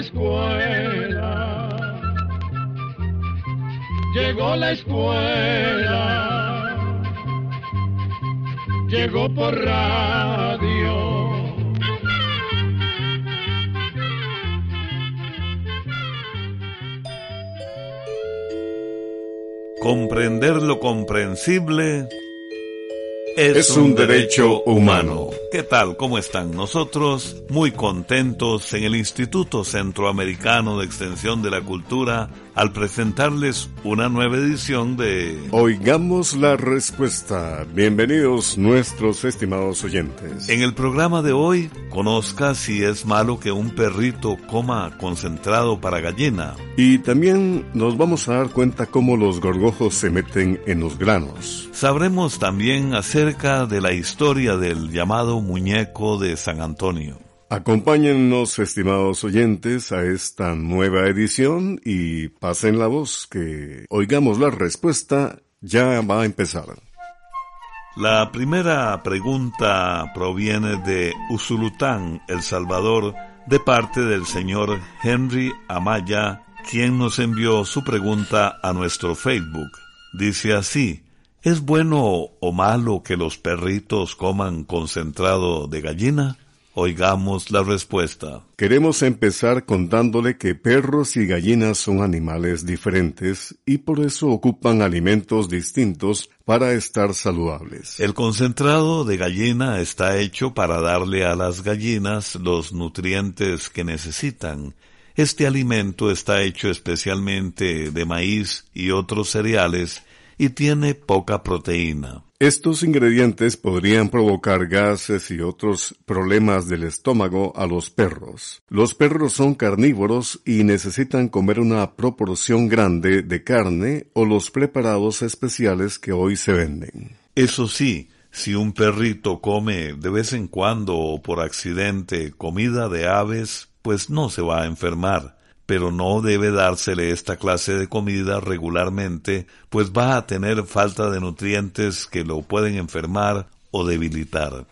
escuela, llegó la escuela, llegó por radio. Comprender lo comprensible es, Es un derecho humano. ¿Qué tal? ¿Cómo están? Nosotros muy contentos en el Instituto Centroamericano de Extensión de la Cultura al presentarles una nueva edición de Oigamos la respuesta. Bienvenidos nuestros estimados oyentes. En el programa de hoy, conozca si es malo que un perrito coma concentrado para gallina. Y también nos vamos a dar cuenta cómo los gorgojos se meten en los granos. Sabremos también acerca de la historia del llamado muñeco de San Antonio. Acompáñennos, estimados oyentes, a esta nueva edición y pasen la voz que oigamos la respuesta ya va a empezar. La primera pregunta proviene de Usulután, El Salvador, de parte del señor Henry Amaya, quien nos envió su pregunta a nuestro Facebook. Dice así, ¿es bueno o malo que los perritos coman concentrado de gallina? Oigamos la respuesta. Queremos empezar contándole que perros y gallinas son animales diferentes y por eso ocupan alimentos distintos para estar saludables. El concentrado de gallina está hecho para darle a las gallinas los nutrientes que necesitan. Este alimento está hecho especialmente de maíz y otros cereales y tiene poca proteína. Estos ingredientes podrían provocar gases y otros problemas del estómago a los perros. Los perros son carnívoros y necesitan comer una proporción grande de carne o los preparados especiales que hoy se venden. Eso sí, si un perrito come de vez en cuando o por accidente comida de aves, pues no se va a enfermar pero no debe dársele esta clase de comida regularmente, pues va a tener falta de nutrientes que lo pueden enfermar o debilitar.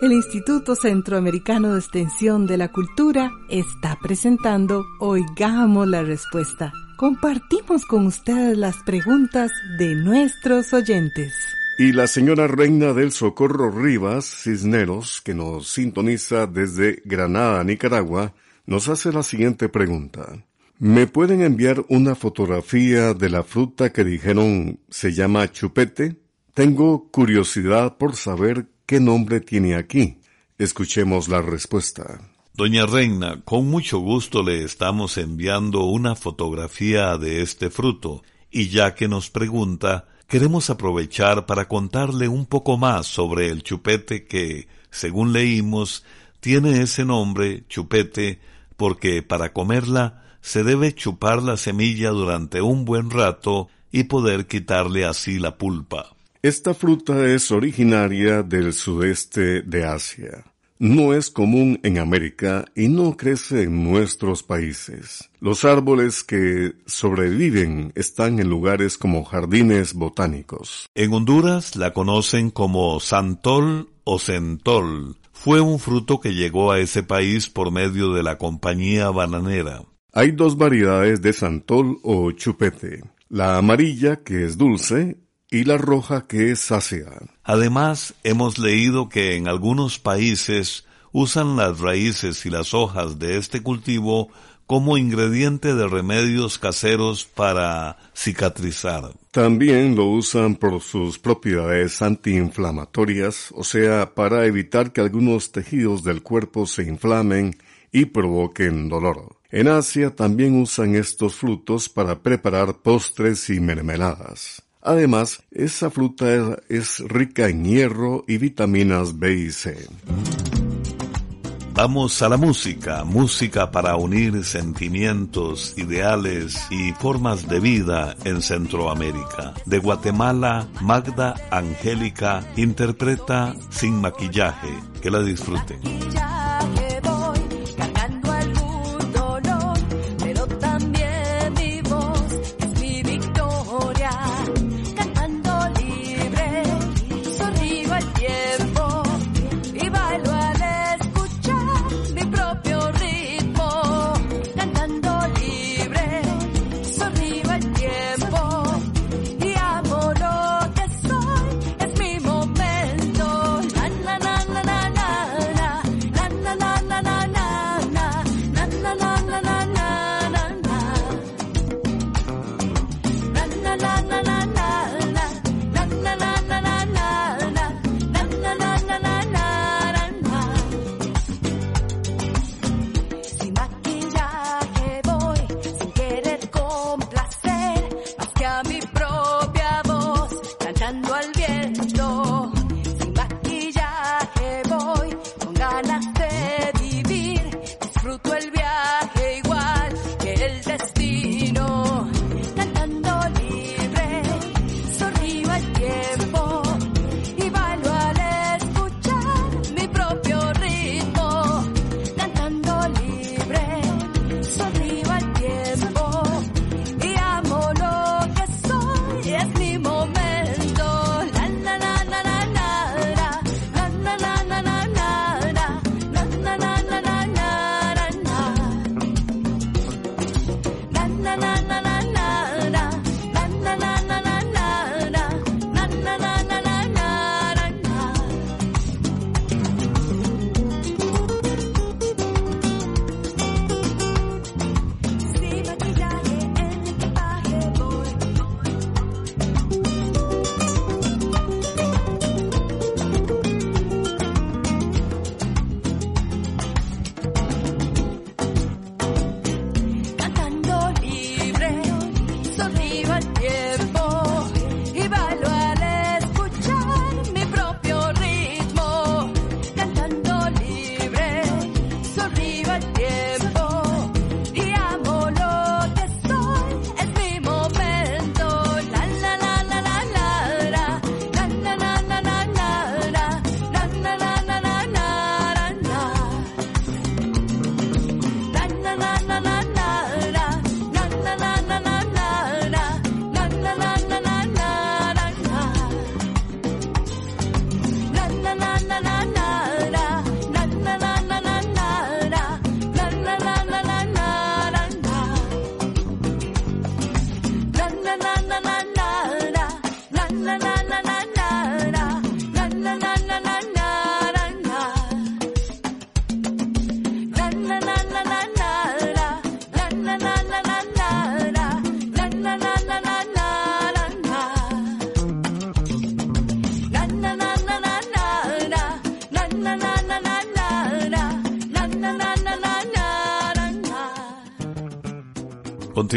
El Instituto Centroamericano de Extensión de la Cultura está presentando Oigamos la Respuesta. Compartimos con ustedes las preguntas de nuestros oyentes. Y la señora Reina del Socorro Rivas Cisneros, que nos sintoniza desde Granada, Nicaragua, nos hace la siguiente pregunta. ¿Me pueden enviar una fotografía de la fruta que dijeron se llama chupete? Tengo curiosidad por saber qué nombre tiene aquí. Escuchemos la respuesta. Doña Reina, con mucho gusto le estamos enviando una fotografía de este fruto, y ya que nos pregunta, queremos aprovechar para contarle un poco más sobre el chupete que, según leímos, tiene ese nombre, chupete, porque para comerla se debe chupar la semilla durante un buen rato y poder quitarle así la pulpa. Esta fruta es originaria del sudeste de Asia. No es común en América y no crece en nuestros países. Los árboles que sobreviven están en lugares como jardines botánicos. En Honduras la conocen como santol o centol. Fue un fruto que llegó a ese país por medio de la compañía bananera. Hay dos variedades de santol o chupete. La amarilla, que es dulce, y la roja que es sácea. Además, hemos leído que en algunos países usan las raíces y las hojas de este cultivo como ingrediente de remedios caseros para cicatrizar. También lo usan por sus propiedades antiinflamatorias, o sea, para evitar que algunos tejidos del cuerpo se inflamen y provoquen dolor. En Asia también usan estos frutos para preparar postres y mermeladas. Además, esa fruta es rica en hierro y vitaminas B y C. Vamos a la música, música para unir sentimientos, ideales y formas de vida en Centroamérica. De Guatemala, Magda Angélica interpreta Sin maquillaje. Que la disfruten.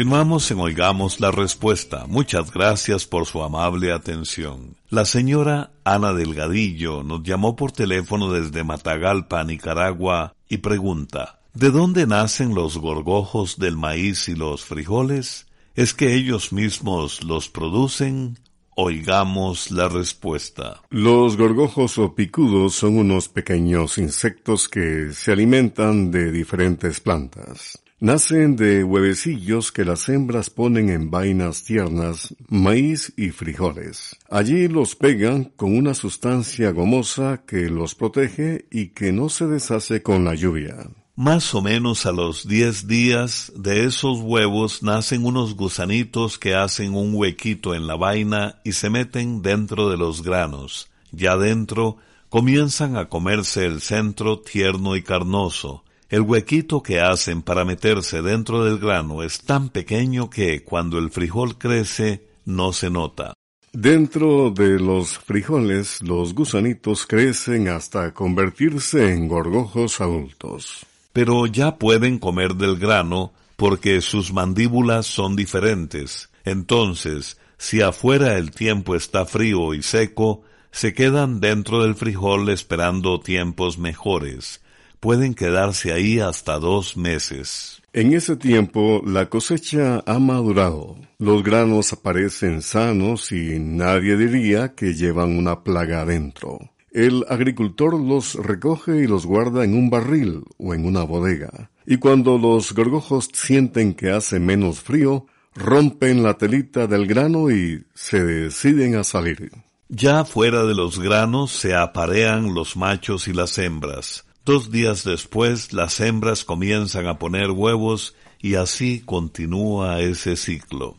Continuamos en Oigamos la Respuesta. Muchas gracias por su amable atención. La señora Ana Delgadillo nos llamó por teléfono desde Matagalpa, Nicaragua, y pregunta, ¿de dónde nacen los gorgojos del maíz y los frijoles? ¿Es que ellos mismos los producen? Oigamos la respuesta. Los gorgojos o picudos son unos pequeños insectos que se alimentan de diferentes plantas. Nacen de huevecillos que las hembras ponen en vainas tiernas, maíz y frijoles. Allí los pegan con una sustancia gomosa que los protege y que no se deshace con la lluvia. Más o menos a los diez días de esos huevos nacen unos gusanitos que hacen un huequito en la vaina y se meten dentro de los granos. Ya dentro comienzan a comerse el centro tierno y carnoso, El huequito que hacen para meterse dentro del grano es tan pequeño que cuando el frijol crece no se nota. Dentro de los frijoles los gusanitos crecen hasta convertirse en gorgojos adultos. Pero ya pueden comer del grano porque sus mandíbulas son diferentes. Entonces, si afuera el tiempo está frío y seco, se quedan dentro del frijol esperando tiempos mejores pueden quedarse ahí hasta dos meses. En ese tiempo la cosecha ha madurado, los granos aparecen sanos y nadie diría que llevan una plaga adentro. El agricultor los recoge y los guarda en un barril o en una bodega. Y cuando los gorgojos sienten que hace menos frío, rompen la telita del grano y se deciden a salir. Ya fuera de los granos se aparean los machos y las hembras. Dos días después las hembras comienzan a poner huevos y así continúa ese ciclo.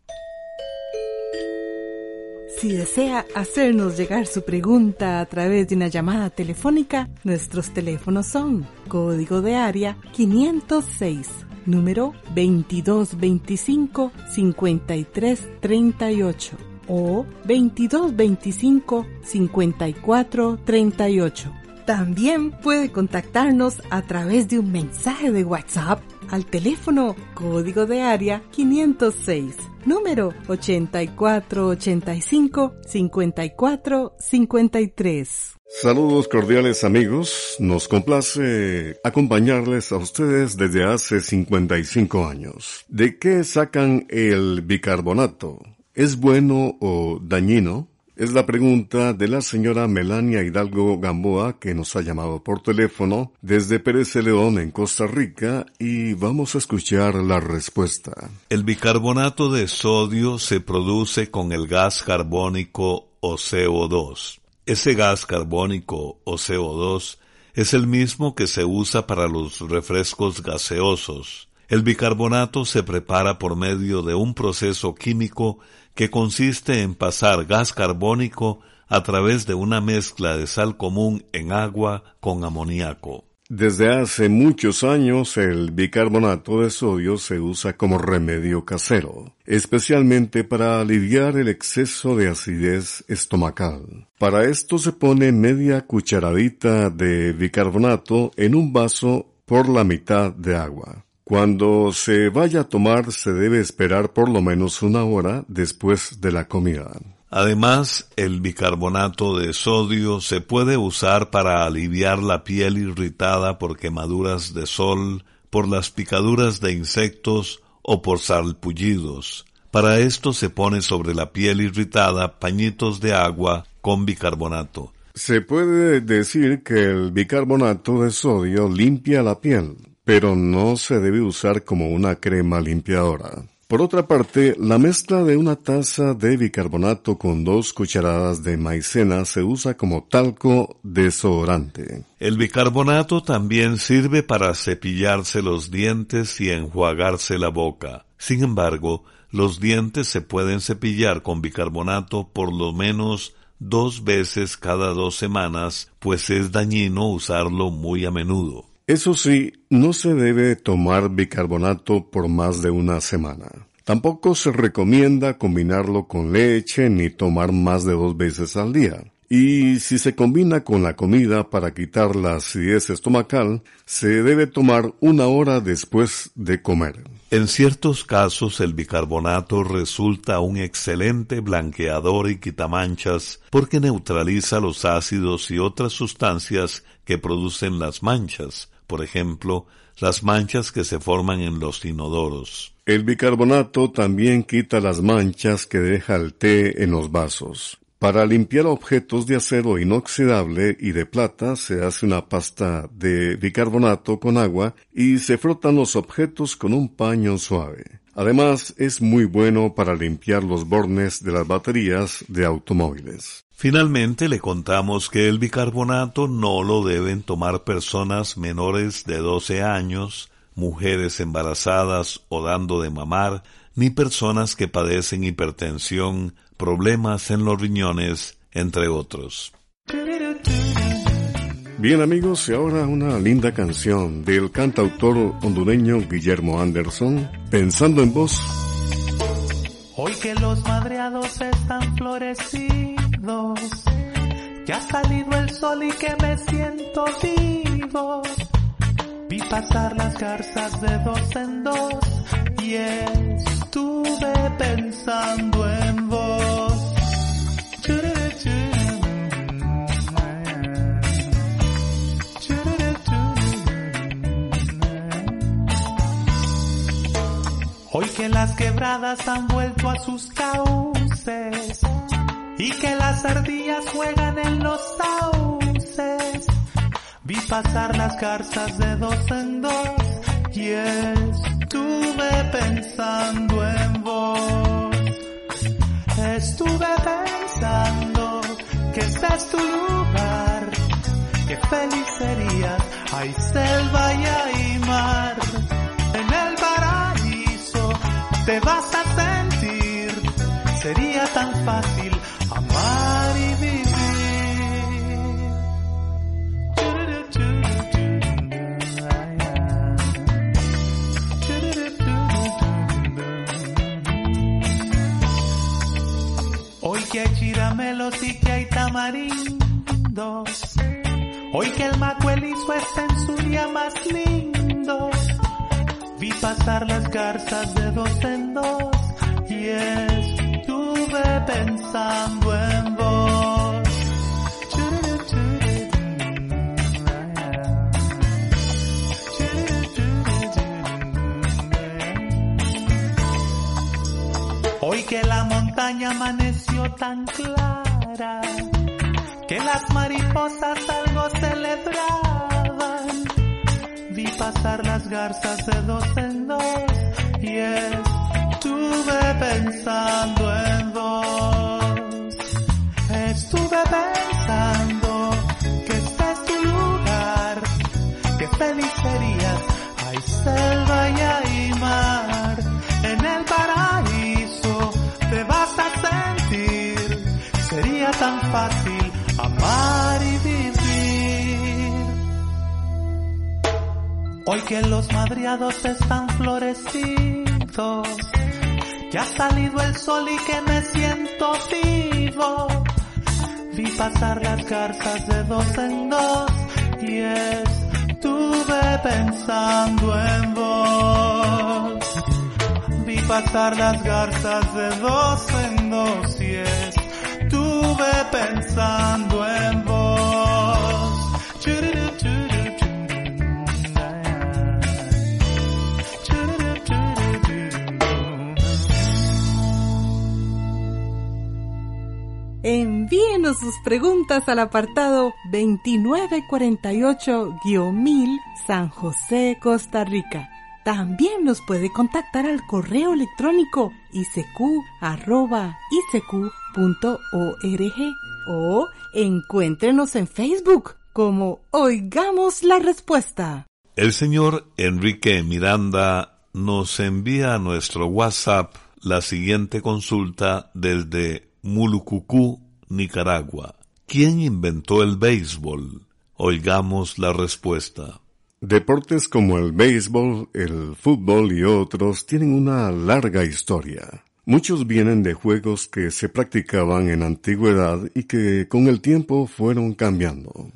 Si desea hacernos llegar su pregunta a través de una llamada telefónica, nuestros teléfonos son código de área 506, número 2225-5338 o 2225-5438 también puede contactarnos a través de un mensaje de WhatsApp al teléfono código de área 506, número 8485-5453. Saludos cordiales amigos, nos complace acompañarles a ustedes desde hace 55 años. ¿De qué sacan el bicarbonato? ¿Es bueno o dañino? Es la pregunta de la señora Melania Hidalgo Gamboa que nos ha llamado por teléfono desde Pérez León en Costa Rica y vamos a escuchar la respuesta. El bicarbonato de sodio se produce con el gas carbónico o CO2. Ese gas carbónico o CO2 es el mismo que se usa para los refrescos gaseosos. El bicarbonato se prepara por medio de un proceso químico que consiste en pasar gas carbónico a través de una mezcla de sal común en agua con amoníaco. Desde hace muchos años el bicarbonato de sodio se usa como remedio casero, especialmente para aliviar el exceso de acidez estomacal. Para esto se pone media cucharadita de bicarbonato en un vaso por la mitad de agua. Cuando se vaya a tomar se debe esperar por lo menos una hora después de la comida. Además, el bicarbonato de sodio se puede usar para aliviar la piel irritada por quemaduras de sol, por las picaduras de insectos o por salpullidos. Para esto se pone sobre la piel irritada pañitos de agua con bicarbonato. Se puede decir que el bicarbonato de sodio limpia la piel, pero no se debe usar como una crema limpiadora. Por otra parte, la mezcla de una taza de bicarbonato con dos cucharadas de maicena se usa como talco desodorante. El bicarbonato también sirve para cepillarse los dientes y enjuagarse la boca. Sin embargo, los dientes se pueden cepillar con bicarbonato por lo menos dos veces cada dos semanas, pues es dañino usarlo muy a menudo. Eso sí, no se debe tomar bicarbonato por más de una semana. Tampoco se recomienda combinarlo con leche ni tomar más de dos veces al día. Y si se combina con la comida para quitar la acidez estomacal, se debe tomar una hora después de comer. En ciertos casos el bicarbonato resulta un excelente blanqueador y quitamanchas porque neutraliza los ácidos y otras sustancias que producen las manchas, por ejemplo, las manchas que se forman en los inodoros. El bicarbonato también quita las manchas que deja el té en los vasos. Para limpiar objetos de acero inoxidable y de plata se hace una pasta de bicarbonato con agua y se frotan los objetos con un paño suave. Además, es muy bueno para limpiar los bornes de las baterías de automóviles. Finalmente le contamos que el bicarbonato no lo deben tomar personas menores de 12 años, mujeres embarazadas o dando de mamar, ni personas que padecen hipertensión, problemas en los riñones, entre otros. Bien amigos, y ahora una linda canción del cantautor hondureño Guillermo Anderson, Pensando en vos. Hoy que los madreados están florecidos, que ha salido el sol y que me siento vivo. Vi pasar las garzas de dos en dos y estuve pensando en vos. Hoy que las quebradas han vuelto a sus cauces y que las ardillas juegan en los sauces, vi pasar las garzas de dos en dos. Y estuve pensando en vos. Estuve pensando que este es tu lugar, que feliz serías, hay selva y hay mar. En el te vas a sentir. Sería tan fácil que hay chiramelos y que hay tamarindos. Hoy que el macuelizo está en su día más lindo Vi pasar las garzas de dos en dos y estuve pensando en vos. Hoy que la montaña amaneció tan clara, que las mariposas algo celebraban pasar las garzas de dos en dos y estuve pensando en vos. Estuve pensando que este es tu lugar, que feliz serías, hay selva y hay mar, fácil amar y vivir. Hoy que los madriados están florecidos, que ha salido el sol y que me siento vivo. Vi pasar las garzas de dos en dos y estuve pensando en vos. Vi pasar las garzas de dos en dos y estuve pensando en vos. Envíenos sus preguntas al apartado 2948-1000 San José, Costa Rica. También nos puede contactar al correo electrónico isq.org o encuéntrenos en Facebook como Oigamos la Respuesta. El señor Enrique Miranda nos envía a nuestro WhatsApp la siguiente consulta desde Mulucucú, Nicaragua. ¿Quién inventó el béisbol? Oigamos la respuesta. Deportes como el béisbol, el fútbol y otros tienen una larga historia. Muchos vienen de juegos que se practicaban en antigüedad y que con el tiempo fueron cambiando.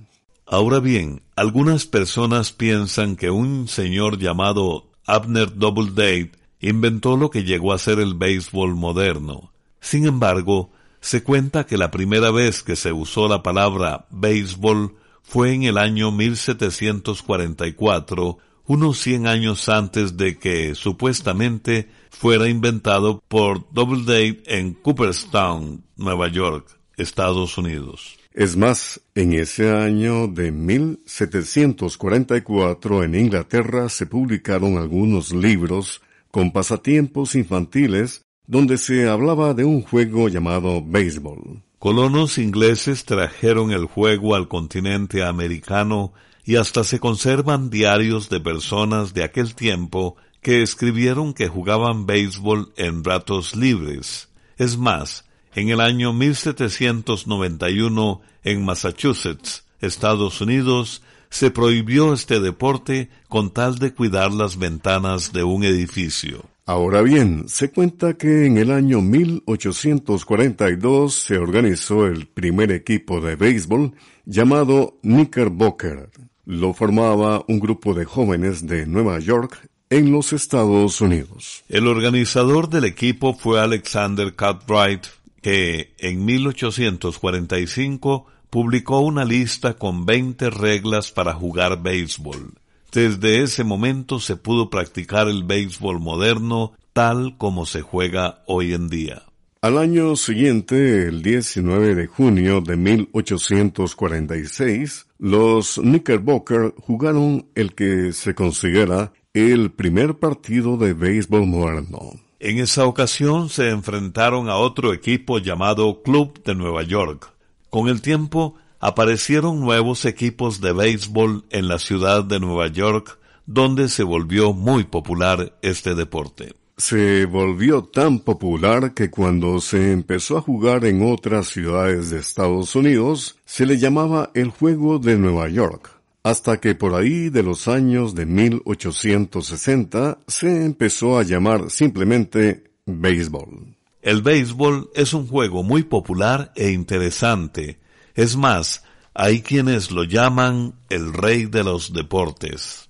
Ahora bien, algunas personas piensan que un señor llamado Abner Doubleday inventó lo que llegó a ser el béisbol moderno. Sin embargo, se cuenta que la primera vez que se usó la palabra béisbol fue en el año 1744, unos 100 años antes de que supuestamente fuera inventado por Doubleday en Cooperstown, Nueva York, Estados Unidos. Es más, en ese año de 1744 en Inglaterra se publicaron algunos libros con pasatiempos infantiles donde se hablaba de un juego llamado béisbol. Colonos ingleses trajeron el juego al continente americano y hasta se conservan diarios de personas de aquel tiempo que escribieron que jugaban béisbol en ratos libres. Es más, en el año 1791, en Massachusetts, Estados Unidos, se prohibió este deporte con tal de cuidar las ventanas de un edificio. Ahora bien, se cuenta que en el año 1842 se organizó el primer equipo de béisbol llamado Knickerbocker. Lo formaba un grupo de jóvenes de Nueva York en los Estados Unidos. El organizador del equipo fue Alexander Cartwright, que en 1845 publicó una lista con 20 reglas para jugar béisbol. Desde ese momento se pudo practicar el béisbol moderno tal como se juega hoy en día. Al año siguiente, el 19 de junio de 1846, los Knickerbocker jugaron el que se considera el primer partido de béisbol moderno. En esa ocasión se enfrentaron a otro equipo llamado Club de Nueva York. Con el tiempo aparecieron nuevos equipos de béisbol en la ciudad de Nueva York, donde se volvió muy popular este deporte. Se volvió tan popular que cuando se empezó a jugar en otras ciudades de Estados Unidos, se le llamaba el juego de Nueva York, hasta que por ahí de los años de 1860 se empezó a llamar simplemente béisbol. El béisbol es un juego muy popular e interesante. Es más, hay quienes lo llaman el rey de los deportes.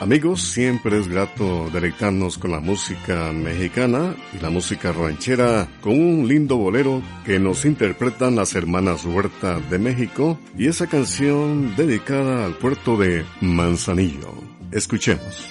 Amigos, siempre es grato deleitarnos con la música mexicana y la música ranchera con un lindo bolero que nos interpretan las hermanas Huerta de México y esa canción dedicada al puerto de Manzanillo. Escuchemos.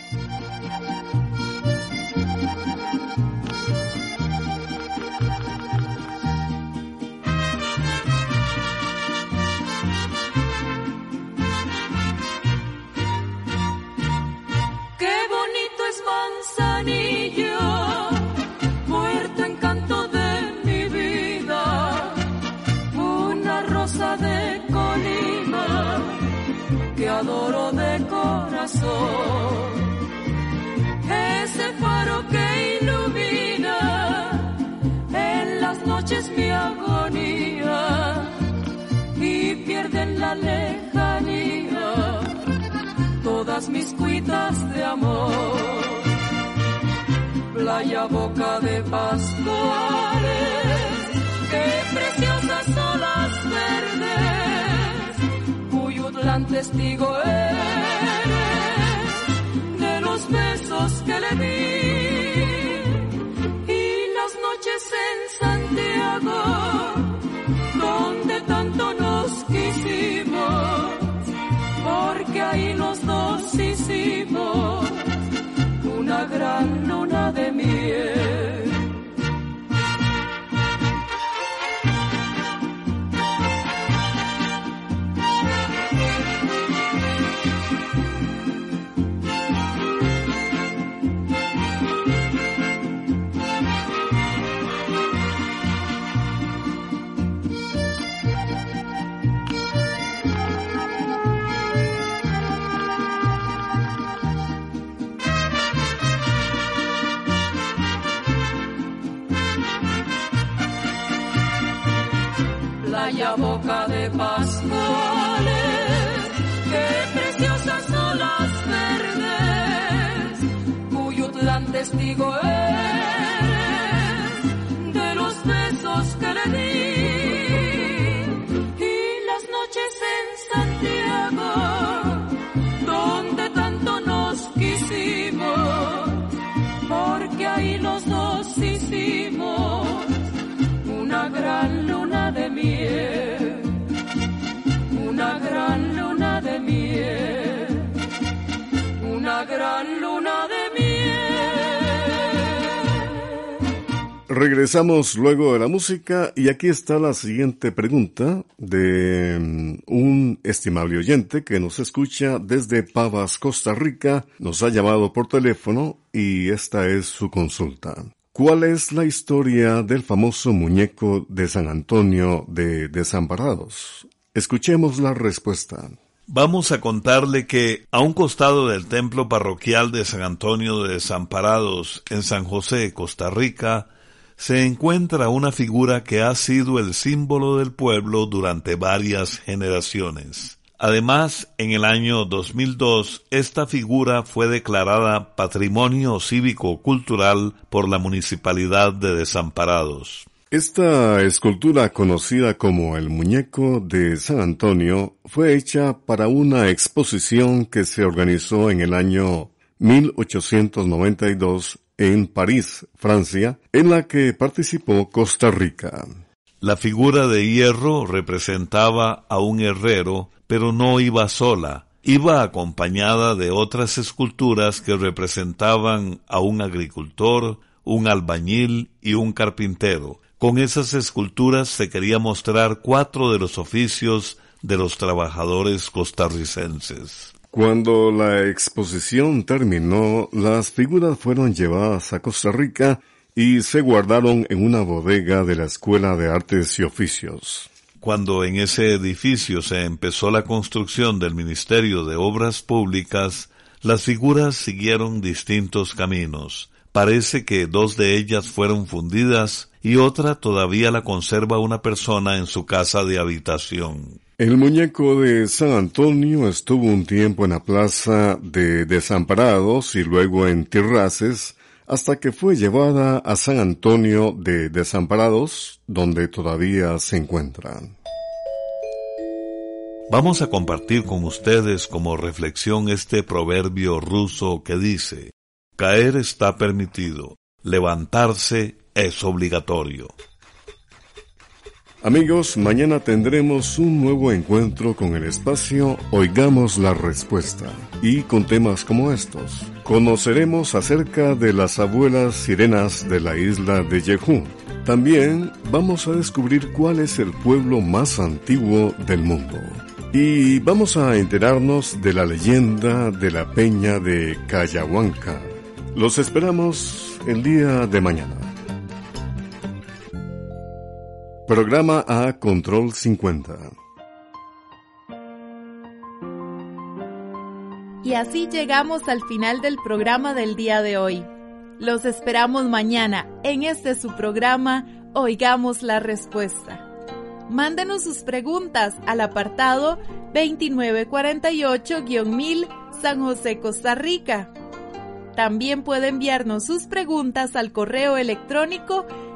Ese faro que ilumina en las noches mi agonía y pierde en la lejanía todas mis cuitas de amor. Playa boca de pastores, qué preciosas olas verdes gran testigo de los besos que le di testigo eres Regresamos luego de la música y aquí está la siguiente pregunta de mm, un estimable oyente que nos escucha desde Pavas, Costa Rica. Nos ha llamado por teléfono y esta es su consulta. ¿Cuál es la historia del famoso muñeco de San Antonio de Desamparados? Escuchemos la respuesta. Vamos a contarle que a un costado del templo parroquial de San Antonio de Desamparados en San José, Costa Rica, se encuentra una figura que ha sido el símbolo del pueblo durante varias generaciones. Además, en el año 2002, esta figura fue declarada Patrimonio Cívico-Cultural por la Municipalidad de Desamparados. Esta escultura conocida como el muñeco de San Antonio fue hecha para una exposición que se organizó en el año 1892 en París, Francia, en la que participó Costa Rica. La figura de hierro representaba a un herrero, pero no iba sola, iba acompañada de otras esculturas que representaban a un agricultor, un albañil y un carpintero. Con esas esculturas se quería mostrar cuatro de los oficios de los trabajadores costarricenses. Cuando la exposición terminó, las figuras fueron llevadas a Costa Rica y se guardaron en una bodega de la Escuela de Artes y Oficios. Cuando en ese edificio se empezó la construcción del Ministerio de Obras Públicas, las figuras siguieron distintos caminos. Parece que dos de ellas fueron fundidas y otra todavía la conserva una persona en su casa de habitación. El muñeco de San Antonio estuvo un tiempo en la plaza de Desamparados y luego en Tirraces, hasta que fue llevada a San Antonio de Desamparados, donde todavía se encuentran. Vamos a compartir con ustedes como reflexión este proverbio ruso que dice, caer está permitido, levantarse es obligatorio. Amigos, mañana tendremos un nuevo encuentro con el espacio Oigamos la Respuesta y con temas como estos. Conoceremos acerca de las abuelas sirenas de la isla de Jeju. También vamos a descubrir cuál es el pueblo más antiguo del mundo. Y vamos a enterarnos de la leyenda de la peña de Cayahuanca. Los esperamos el día de mañana. Programa A Control 50. Y así llegamos al final del programa del día de hoy. Los esperamos mañana en este su programa Oigamos la Respuesta. Mándenos sus preguntas al apartado 2948-1000 San José, Costa Rica. También puede enviarnos sus preguntas al correo electrónico